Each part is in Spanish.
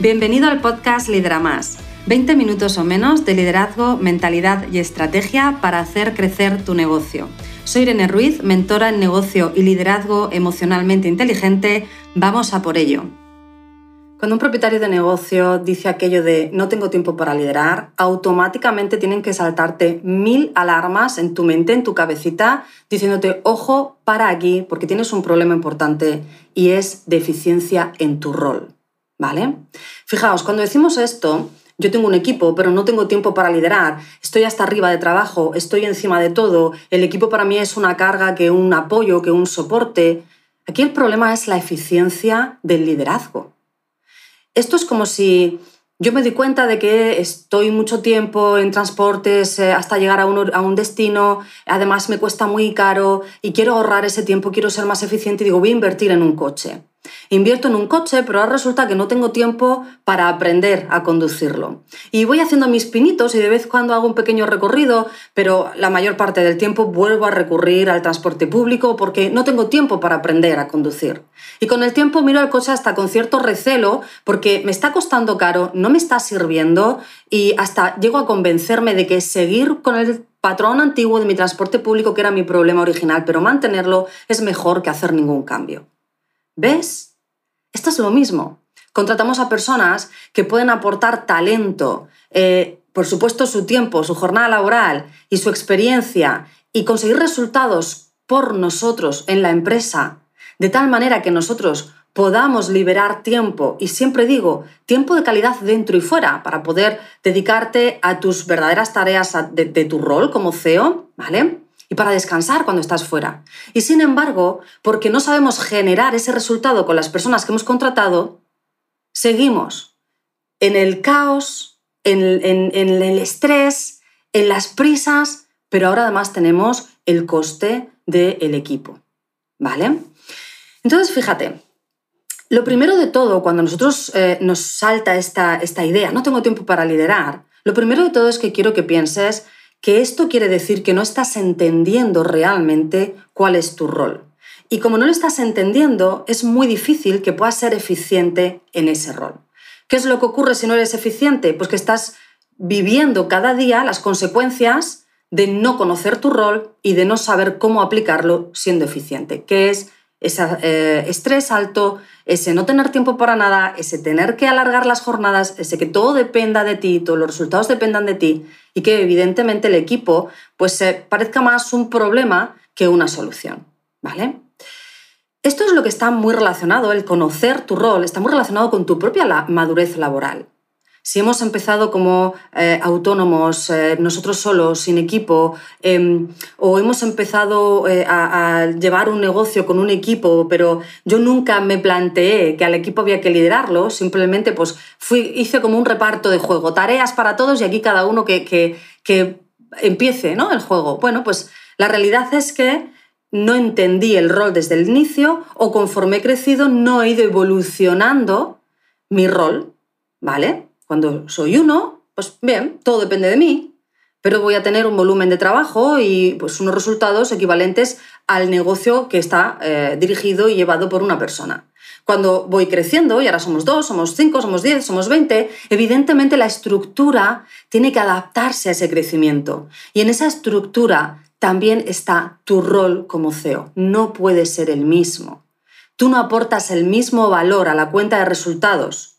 Bienvenido al podcast Lidera Más. 20 minutos o menos de liderazgo, mentalidad y estrategia para hacer crecer tu negocio. Soy Irene Ruiz, mentora en negocio y liderazgo emocionalmente inteligente. Vamos a por ello. Cuando un propietario de negocio dice aquello de no tengo tiempo para liderar, automáticamente tienen que saltarte mil alarmas en tu mente, en tu cabecita, diciéndote, ojo, para aquí, porque tienes un problema importante y es deficiencia en tu rol. ¿Vale? Fijaos, cuando decimos esto, yo tengo un equipo, pero no tengo tiempo para liderar, estoy hasta arriba de trabajo, estoy encima de todo, el equipo para mí es una carga que un apoyo, que un soporte. Aquí el problema es la eficiencia del liderazgo. Esto es como si yo me di cuenta de que estoy mucho tiempo en transportes eh, hasta llegar a un, a un, destino, además me cuesta muy caro y quiero ahorrar ese tiempo, quiero ser más eficiente y digo, voy a invertir en un coche. Invierto en un coche, pero ahora resulta que no tengo tiempo para aprender a conducirlo. Y voy haciendo mis pinitos y de vez en cuando hago un pequeño recorrido, pero la mayor parte del tiempo vuelvo a recurrir al transporte público porque no tengo tiempo para aprender a conducir. Y con el tiempo miro el coche hasta con cierto recelo porque me está costando caro, no me está sirviendo y hasta llego a convencerme de que seguir con el patrón antiguo de mi transporte público, que era mi problema original, pero mantenerlo es mejor que hacer ningún cambio. ¿Ves? Esto es lo mismo. Contratamos a personas que pueden aportar talento, eh, por supuesto su tiempo, su jornada laboral y su experiencia y conseguir resultados por nosotros en la empresa, de tal manera que nosotros podamos liberar tiempo, y siempre digo, tiempo de calidad dentro y fuera, para poder dedicarte a tus verdaderas tareas de, de tu rol como CEO, ¿vale? Y para descansar cuando estás fuera. Y sin embargo, porque no sabemos generar ese resultado con las personas que hemos contratado, seguimos en el caos, en, el estrés, en las prisas, pero ahora además tenemos el coste del equipo. ¿Vale? Entonces, fíjate, lo primero de todo, cuando nosotros eh, nos salta esta, esta idea, no tengo tiempo para liderar, lo primero de todo es que quiero que pienses que esto quiere decir que no estás entendiendo realmente cuál es tu rol. Y como no lo estás entendiendo, es muy difícil que puedas ser eficiente en ese rol. ¿Qué es lo que ocurre si no eres eficiente? Pues que estás viviendo cada día las consecuencias de no conocer tu rol y de no saber cómo aplicarlo siendo eficiente, que es ese eh, estrés alto, ese no tener tiempo para nada, ese tener que alargar las jornadas, ese que todo dependa de ti, todos los resultados dependan de ti y que evidentemente el equipo pues se parezca más un problema que una solución, ¿vale? Esto es lo que está muy relacionado, el conocer tu rol, está muy relacionado con tu propia madurez laboral. Si hemos empezado como eh, autónomos, eh, nosotros solos, sin equipo, em, o hemos empezado eh, a, llevar un negocio con un equipo, pero yo nunca me planteé que al equipo había que liderarlo, simplemente pues fui, hice como un reparto de juego, tareas para todos y aquí cada uno que, que, que empiece ¿no? el juego. Bueno, pues la realidad es que no entendí el rol desde el inicio o conforme he crecido no he ido evolucionando mi rol, ¿vale? Cuando soy uno, pues bien, todo depende de mí, pero voy a tener un volumen de trabajo y pues, unos resultados equivalentes al negocio que está eh, dirigido y llevado por una persona. Cuando voy creciendo, y ahora somos dos, somos cinco, somos diez, somos veinte, evidentemente la estructura tiene que adaptarse a ese crecimiento. Y en esa estructura también está tu rol como CEO. No puede ser el mismo. Tú no aportas el mismo valor a la cuenta de resultados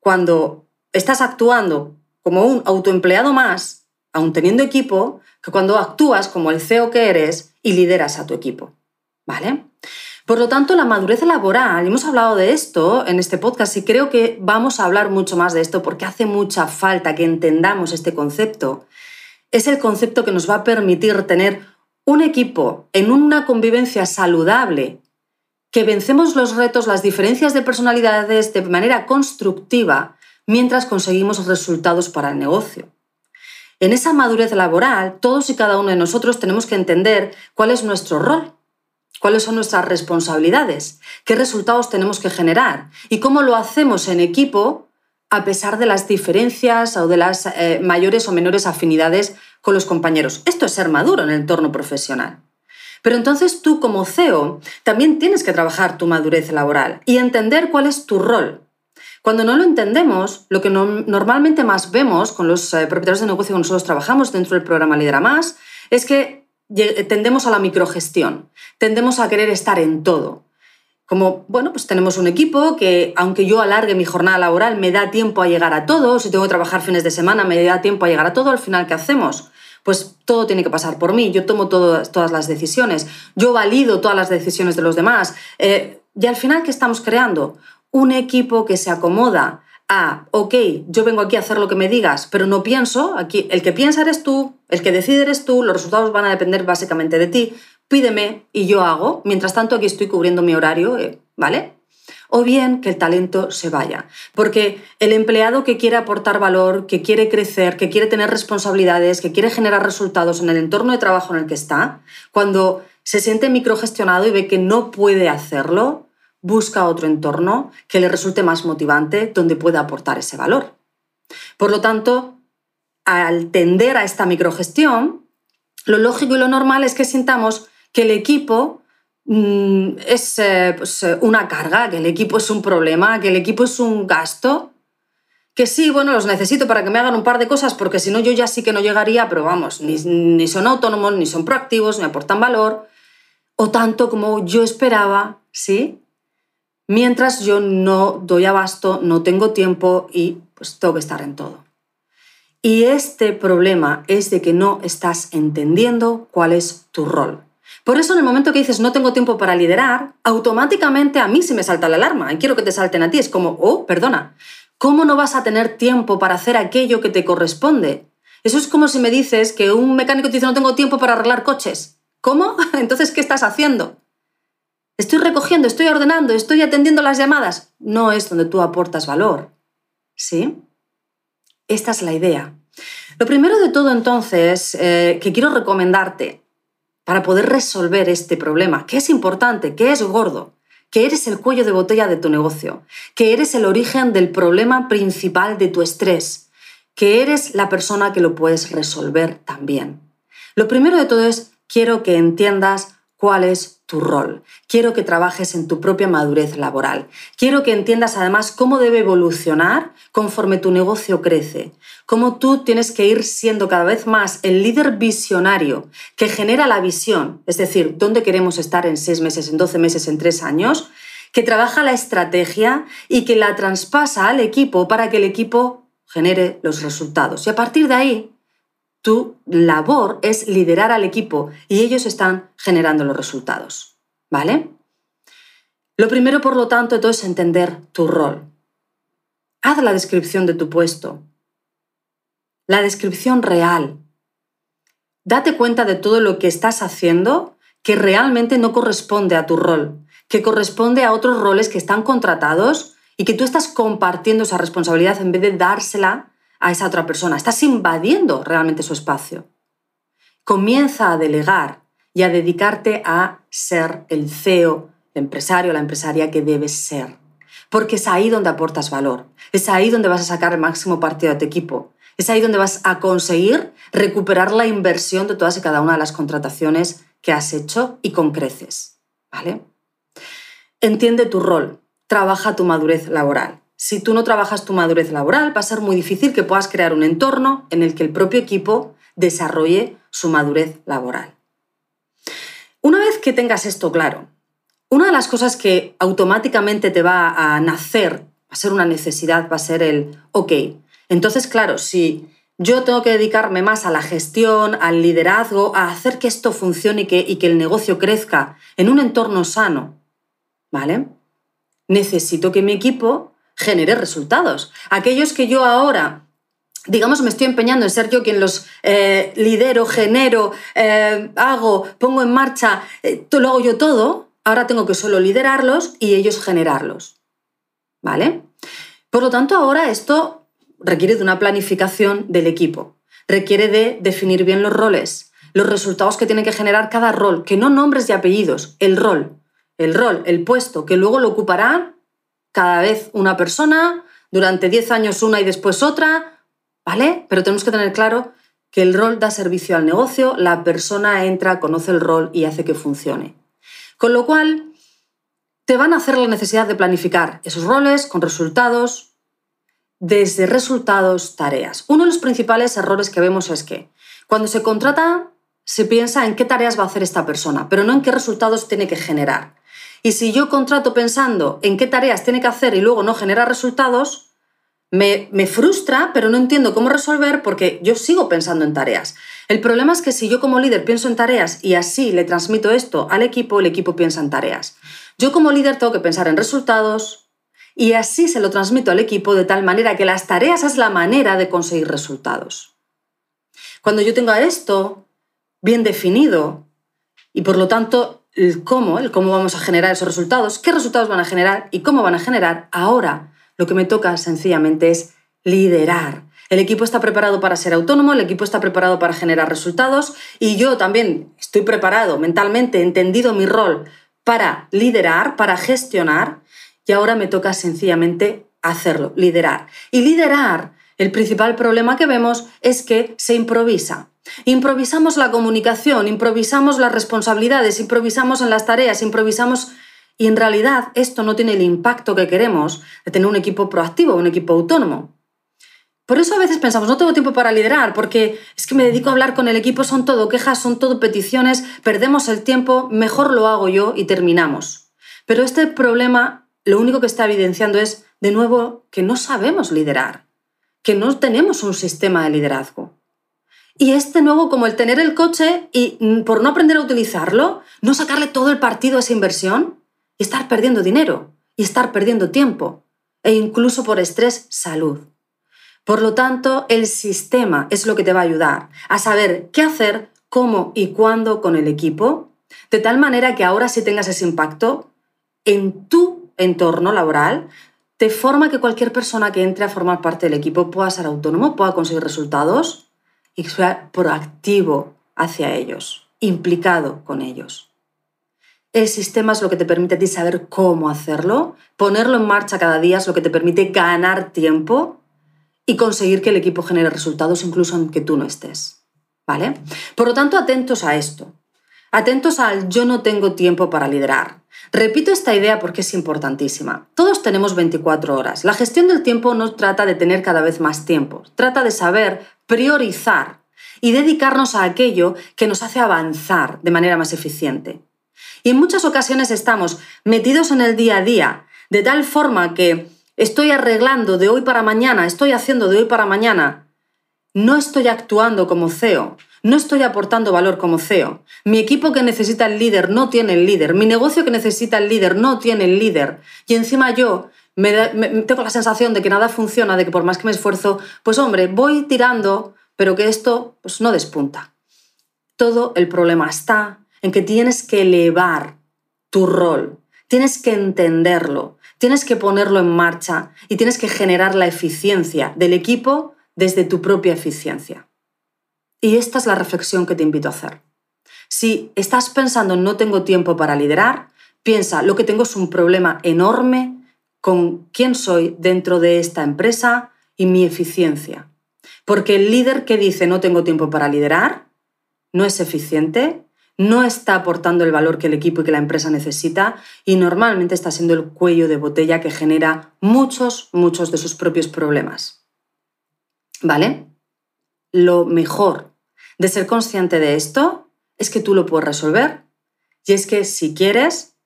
cuando estás actuando como un autoempleado más, aun teniendo equipo, que cuando actúas como el CEO que eres y lideras a tu equipo. ¿Vale? Por lo tanto, la madurez laboral, hemos hablado de esto en este podcast y creo que vamos a hablar mucho más de esto porque hace mucha falta que entendamos este concepto. Es el concepto que nos va a permitir tener un equipo en una convivencia saludable, que vencemos los retos, las diferencias de personalidades de manera constructiva mientras conseguimos resultados para el negocio. En esa madurez laboral, todos y cada uno de nosotros tenemos que entender cuál es nuestro rol, cuáles son nuestras responsabilidades, qué resultados tenemos que generar y cómo lo hacemos en equipo a pesar de las diferencias o de las eh, mayores o menores afinidades con los compañeros. Esto es ser maduro en el entorno profesional. Pero entonces tú como CEO también tienes que trabajar tu madurez laboral y entender cuál es tu rol, Cuando no lo entendemos, lo que normalmente más vemos con los eh, propietarios de negocio con nosotros trabajamos dentro del programa Lidera Más es que tendemos a la microgestión, tendemos a querer estar en todo. Como, bueno, pues tenemos un equipo que, aunque yo alargue mi jornada laboral, me da tiempo a llegar a todo, si tengo que trabajar fines de semana, me da tiempo a llegar a todo, al final, ¿qué hacemos? Pues todo tiene que pasar por mí, yo tomo todas las decisiones, yo valido todas las decisiones de los demás. Eh, y al final, ¿qué estamos creando? Un equipo que se acomoda a, ok, yo vengo aquí a hacer lo que me digas, pero no pienso, aquí el que piensa eres tú, el que decide eres tú, los resultados van a depender básicamente de ti, pídeme y yo hago, mientras tanto aquí estoy cubriendo mi horario, eh, ¿vale? O bien que el talento se vaya, porque el empleado que quiere aportar valor, que quiere crecer, que quiere tener responsabilidades, que quiere generar resultados en el entorno de trabajo en el que está, cuando se siente microgestionado y ve que no puede hacerlo, busca otro entorno que le resulte más motivante, donde pueda aportar ese valor. Por lo tanto, al tender a esta microgestión, lo lógico y lo normal es que sintamos que el equipo mm, es eh, pues, eh, una carga, que el equipo es un problema, que el equipo es un gasto, que sí, bueno, los necesito para que me hagan un par de cosas, porque si no yo ya sí que no llegaría, pero vamos, ni, ni son autónomos, ni son proactivos, ni aportan valor, o tanto como yo esperaba, ¿sí? Mientras yo no doy abasto, no tengo tiempo y pues tengo que estar en todo. Y este problema es de que no estás entendiendo cuál es tu rol. Por eso en el momento que dices no tengo tiempo para liderar, automáticamente a mí se me salta la alarma y quiero que te salten a ti. Es como, oh, perdona, ¿cómo no vas a tener tiempo para hacer aquello que te corresponde? Eso es como si me dices que un mecánico te dice no tengo tiempo para arreglar coches. ¿Cómo? Entonces, ¿qué estás haciendo? Estoy recogiendo, estoy ordenando, estoy atendiendo las llamadas. No es donde tú aportas valor. ¿Sí? Esta es la idea. Lo primero de todo entonces eh, que quiero recomendarte para poder resolver este problema, que es importante, que es gordo, que eres el cuello de botella de tu negocio, que eres el origen del problema principal de tu estrés, que eres la persona que lo puedes resolver también. Lo primero de todo es, quiero que entiendas cuál es tu rol. Quiero que trabajes en tu propia madurez laboral. Quiero que entiendas además cómo debe evolucionar conforme tu negocio crece. Cómo tú tienes que ir siendo cada vez más el líder visionario que genera la visión, es decir, dónde queremos estar en seis meses, en doce meses, en tres años, que trabaja la estrategia y que la traspasa al equipo para que el equipo genere los resultados. Y a partir de ahí, tu labor es liderar al equipo y ellos están generando los resultados. ¿Vale? Lo primero, por lo tanto, es entender tu rol. Haz la descripción de tu puesto. La descripción real. Date cuenta de todo lo que estás haciendo que realmente no corresponde a tu rol, que corresponde a otros roles que están contratados y que tú estás compartiendo esa responsabilidad en vez de dársela a esa otra persona, estás invadiendo realmente su espacio. Comienza a delegar y a dedicarte a ser el CEO, el empresario, la empresaria que debes ser. Porque es ahí donde aportas valor, es ahí donde vas a sacar el máximo partido de tu equipo, es ahí donde vas a conseguir recuperar la inversión de todas y cada una de las contrataciones que has hecho y con creces. ¿Vale? Entiende tu rol, trabaja tu madurez laboral si tú no trabajas tu madurez laboral, va a ser muy difícil que puedas crear un entorno en el que el propio equipo desarrolle su madurez laboral. Una vez que tengas esto claro, una de las cosas que automáticamente te va a nacer, va a ser una necesidad, va a ser el, ok, entonces claro, si yo tengo que dedicarme más a la gestión, al liderazgo, a hacer que esto funcione y que, y que el negocio crezca en un entorno sano, ¿vale? Necesito que mi equipo genere resultados. Aquellos que yo ahora digamos, me estoy empeñando en ser yo quien los eh, lidero, genero, eh, hago, pongo en marcha, eh, lo hago yo todo, ahora tengo que solo liderarlos y ellos generarlos. ¿Vale? Por lo tanto, ahora esto requiere de una planificación del equipo, requiere de definir bien los roles, los resultados que tiene que generar cada rol, que no nombres y apellidos, el rol, el rol, el puesto, que luego lo ocupará cada vez una persona, durante 10 años una y después otra, ¿vale? Pero tenemos que tener claro que el rol da servicio al negocio, la persona entra, conoce el rol y hace que funcione. Con lo cual, te van a hacer la necesidad de planificar esos roles con resultados, desde resultados, tareas. Uno de los principales errores que vemos es que cuando se contrata se piensa en qué tareas va a hacer esta persona, pero no en qué resultados tiene que generar. Y si yo contrato pensando en qué tareas tiene que hacer y luego no genera resultados, me, me, frustra, pero no entiendo cómo resolver porque yo sigo pensando en tareas. El problema es que si yo como líder pienso en tareas y así le transmito esto al equipo, el equipo piensa en tareas. Yo como líder tengo que pensar en resultados y así se lo transmito al equipo de tal manera que las tareas es la manera de conseguir resultados. Cuando yo tenga esto bien definido y por lo tanto el cómo, el cómo vamos a generar esos resultados, qué resultados van a generar y cómo van a generar, ahora lo que me toca sencillamente es liderar. El equipo está preparado para ser autónomo, el equipo está preparado para generar resultados y yo también estoy preparado mentalmente, entendido mi rol para liderar, para gestionar y ahora me toca sencillamente hacerlo, liderar. Y liderar el principal problema que vemos es que se improvisa. Improvisamos la comunicación, improvisamos las responsabilidades, improvisamos en las tareas, improvisamos y en realidad esto no tiene el impacto que queremos de tener un equipo proactivo, un equipo autónomo. Por eso a veces pensamos, no tengo tiempo para liderar, porque es que me dedico a hablar con el equipo, son todo quejas, son todo peticiones, perdemos el tiempo, mejor lo hago yo y terminamos. Pero este problema lo único que está evidenciando es, de nuevo, que no sabemos liderar que no tenemos un sistema de liderazgo. Y este nuevo, como el tener el coche y mm, por no aprender a utilizarlo, no sacarle todo el partido a esa inversión y estar perdiendo dinero y estar perdiendo tiempo e incluso por estrés, salud. Por lo tanto, el sistema es lo que te va a ayudar a saber qué hacer, cómo y cuándo con el equipo, de tal manera que ahora sí tengas ese impacto en tu entorno laboral, de forma que cualquier persona que entre a formar parte del equipo pueda ser autónomo, pueda conseguir resultados y sea proactivo hacia ellos, implicado con ellos. El sistema es lo que te permite a ti saber cómo hacerlo, ponerlo en marcha cada día es lo que te permite ganar tiempo y conseguir que el equipo genere resultados incluso aunque tú no estés. ¿Vale? Por lo tanto, atentos a esto. Atentos al yo no tengo tiempo para liderar. Repito esta idea porque es importantísima. Todos tenemos 24 horas. La gestión del tiempo no trata de tener cada vez más tiempo, trata de saber priorizar y dedicarnos a aquello que nos hace avanzar de manera más eficiente. Y en muchas ocasiones estamos metidos en el día a día, de tal forma que estoy arreglando de hoy para mañana, estoy haciendo de hoy para mañana, no estoy actuando como CEO, no estoy aportando valor como CEO. Mi equipo que necesita el líder no tiene el líder. Mi negocio que necesita el líder no tiene el líder. Y encima yo tengo la sensación de que nada funciona, de que por más que me esfuerzo, pues hombre, voy tirando, pero que esto pues, no despunta. Todo el problema está en que tienes que elevar tu rol, tienes que entenderlo, tienes que ponerlo en marcha y tienes que generar la eficiencia del equipo desde tu propia eficiencia. Y esta es la reflexión que te invito a hacer. Si estás pensando no tengo tiempo para liderar, piensa, lo que tengo es un problema enorme con quién soy dentro de esta empresa y mi eficiencia. Porque el líder que dice no tengo tiempo para liderar no es eficiente, no está aportando el valor que el equipo y que la empresa necesita y normalmente está siendo el cuello de botella que genera muchos, muchos de sus propios problemas. ¿Vale? Lo mejor de ser consciente de esto es que tú lo puedes resolver. Y es que si quieres,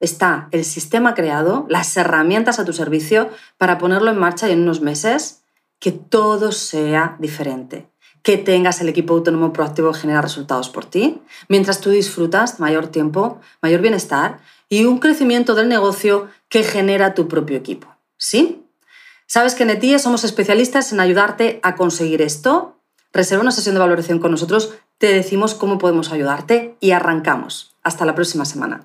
está el sistema creado, las herramientas a tu servicio para ponerlo en marcha y en unos meses que todo sea diferente. Que tengas el equipo autónomo proactivo que genera resultados por ti, mientras tú disfrutas mayor tiempo, mayor bienestar y un crecimiento del negocio que genera tu propio equipo. ¿Sí? Sabes que en ETIE somos especialistas en ayudarte a conseguir esto. Reserva una sesión de valoración con nosotros, te decimos cómo podemos ayudarte y arrancamos. Hasta la próxima semana.